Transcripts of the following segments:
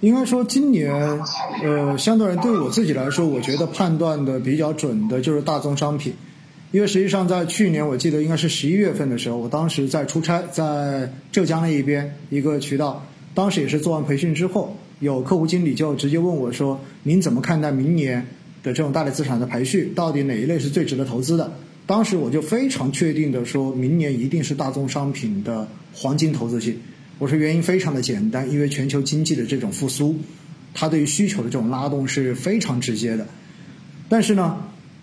应该说今年，呃，相对来对我自己来说，我觉得判断的比较准的就是大宗商品，因为实际上在去年我记得应该是十一月份的时候，我当时在出差，在浙江那一边一个渠道，当时也是做完培训之后，有客户经理就直接问我说：“您怎么看待明年的这种大类资产的排序？到底哪一类是最值得投资的？”当时我就非常确定的说，明年一定是大宗商品的黄金投资期。我说原因非常的简单，因为全球经济的这种复苏，它对于需求的这种拉动是非常直接的。但是呢，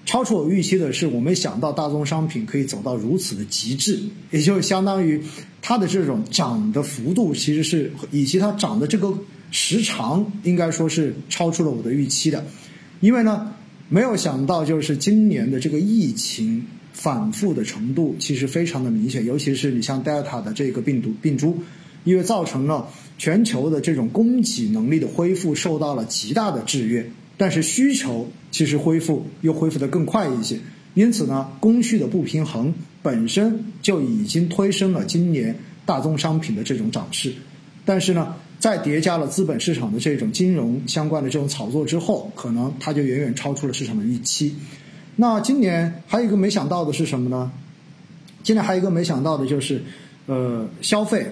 超出我预期的是，我没想到大宗商品可以走到如此的极致，也就相当于它的这种涨的幅度，其实是以及它涨的这个时长，应该说是超出了我的预期的。因为呢，没有想到就是今年的这个疫情。反复的程度其实非常的明显，尤其是你像 Delta 的这个病毒病株，因为造成了全球的这种供给能力的恢复受到了极大的制约，但是需求其实恢复又恢复的更快一些，因此呢，供需的不平衡本身就已经推升了今年大宗商品的这种涨势，但是呢，在叠加了资本市场的这种金融相关的这种炒作之后，可能它就远远超出了市场的预期。那今年还有一个没想到的是什么呢？今年还有一个没想到的就是，呃，消费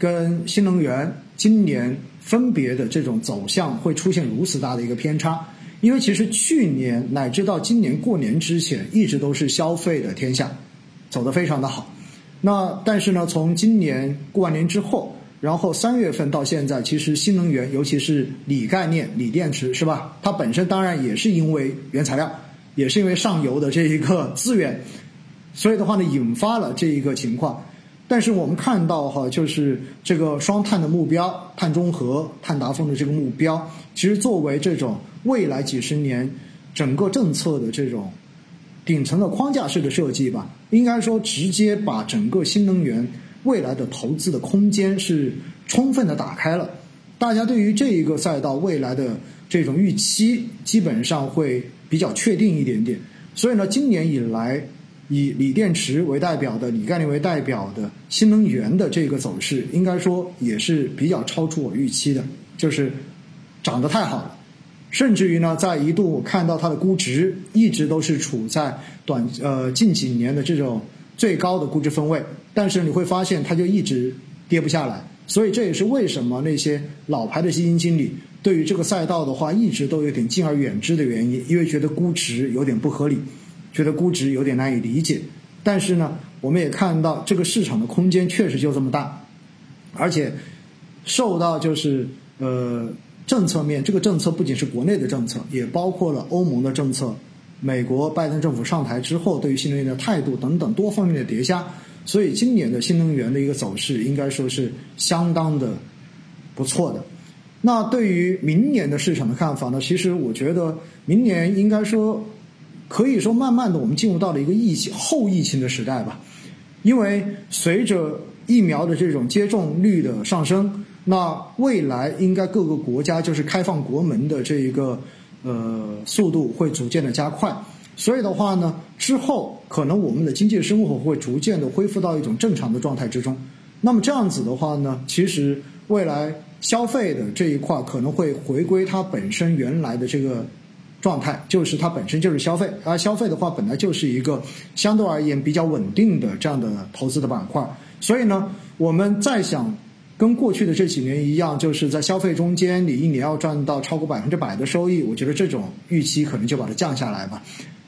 跟新能源今年分别的这种走向会出现如此大的一个偏差。因为其实去年乃至到今年过年之前，一直都是消费的天下，走得非常的好。那但是呢，从今年过完年之后，然后三月份到现在，其实新能源，尤其是锂概念、锂电池，是吧？它本身当然也是因为原材料。也是因为上游的这一个资源，所以的话呢，引发了这一个情况。但是我们看到哈，就是这个双碳的目标、碳中和、碳达峰的这个目标，其实作为这种未来几十年整个政策的这种顶层的框架式的设计吧，应该说直接把整个新能源未来的投资的空间是充分的打开了。大家对于这一个赛道未来的这种预期，基本上会。比较确定一点点，所以呢，今年以来以锂电池为代表的、锂概念为代表的新能源的这个走势，应该说也是比较超出我预期的，就是涨得太好了，甚至于呢，在一度看到它的估值一直都是处在短呃近几年的这种最高的估值分位，但是你会发现它就一直跌不下来，所以这也是为什么那些老牌的基金经理。对于这个赛道的话，一直都有点敬而远之的原因，因为觉得估值有点不合理，觉得估值有点难以理解。但是呢，我们也看到这个市场的空间确实就这么大，而且受到就是呃政策面，这个政策不仅是国内的政策，也包括了欧盟的政策，美国拜登政府上台之后对于新能源的态度等等多方面的叠加，所以今年的新能源的一个走势应该说是相当的不错的。那对于明年的市场的看法呢？其实我觉得明年应该说，可以说慢慢的我们进入到了一个疫情后疫情的时代吧。因为随着疫苗的这种接种率的上升，那未来应该各个国家就是开放国门的这一个呃速度会逐渐的加快。所以的话呢，之后可能我们的经济生活会逐渐的恢复到一种正常的状态之中。那么这样子的话呢，其实未来。消费的这一块可能会回归它本身原来的这个状态，就是它本身就是消费，而消费的话本来就是一个相对而言比较稳定的这样的投资的板块，所以呢，我们再想跟过去的这几年一样，就是在消费中间你一年要赚到超过百分之百的收益，我觉得这种预期可能就把它降下来吧，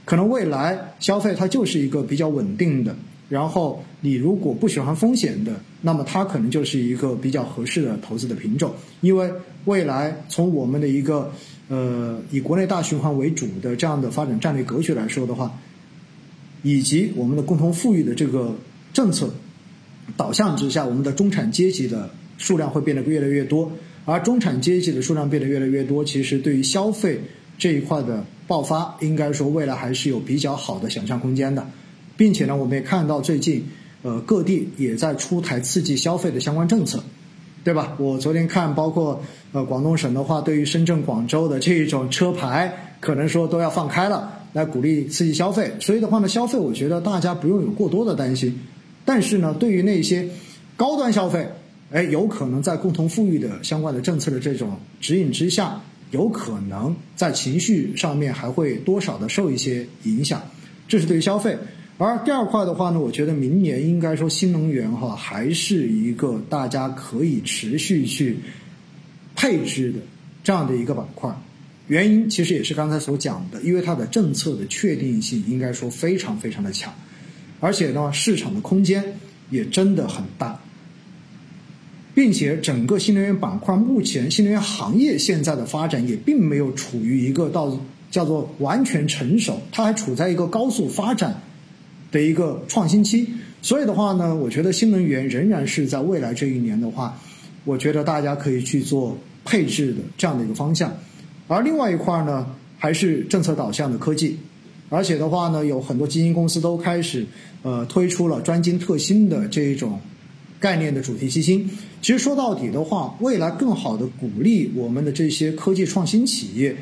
可能未来消费它就是一个比较稳定的。然后你如果不喜欢风险的，那么它可能就是一个比较合适的投资的品种。因为未来从我们的一个呃以国内大循环为主的这样的发展战略格局来说的话，以及我们的共同富裕的这个政策导向之下，我们的中产阶级的数量会变得越来越多，而中产阶级的数量变得越来越多，其实对于消费这一块的爆发，应该说未来还是有比较好的想象空间的。并且呢，我们也看到最近，呃，各地也在出台刺激消费的相关政策，对吧？我昨天看，包括呃广东省的话，对于深圳、广州的这一种车牌，可能说都要放开了，来鼓励刺激消费。所以的话呢，消费我觉得大家不用有过多的担心。但是呢，对于那些高端消费，哎，有可能在共同富裕的相关的政策的这种指引之下，有可能在情绪上面还会多少的受一些影响，这是对于消费。而第二块的话呢，我觉得明年应该说新能源哈还是一个大家可以持续去配置的这样的一个板块。原因其实也是刚才所讲的，因为它的政策的确定性应该说非常非常的强，而且呢市场的空间也真的很大，并且整个新能源板块目前新能源行业现在的发展也并没有处于一个到叫做完全成熟，它还处在一个高速发展的一个创新期，所以的话呢，我觉得新能源仍然是在未来这一年的话，我觉得大家可以去做配置的这样的一个方向。而另外一块呢，还是政策导向的科技，而且的话呢，有很多基金公司都开始呃推出了专精特新的这一种概念的主题基金。其实说到底的话，未来更好的鼓励我们的这些科技创新企业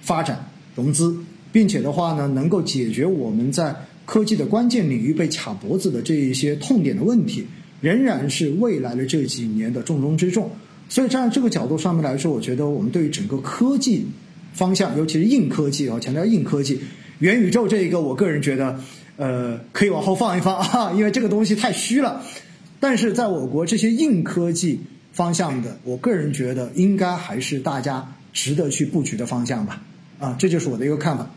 发展融资，并且的话呢，能够解决我们在科技的关键领域被卡脖子的这一些痛点的问题，仍然是未来的这几年的重中之重。所以，站在这个角度上面来说，我觉得我们对于整个科技方向，尤其是硬科技啊，强调硬科技，元宇宙这一个，我个人觉得，呃，可以往后放一放啊，因为这个东西太虚了。但是，在我国这些硬科技方向的，我个人觉得应该还是大家值得去布局的方向吧。啊，这就是我的一个看法。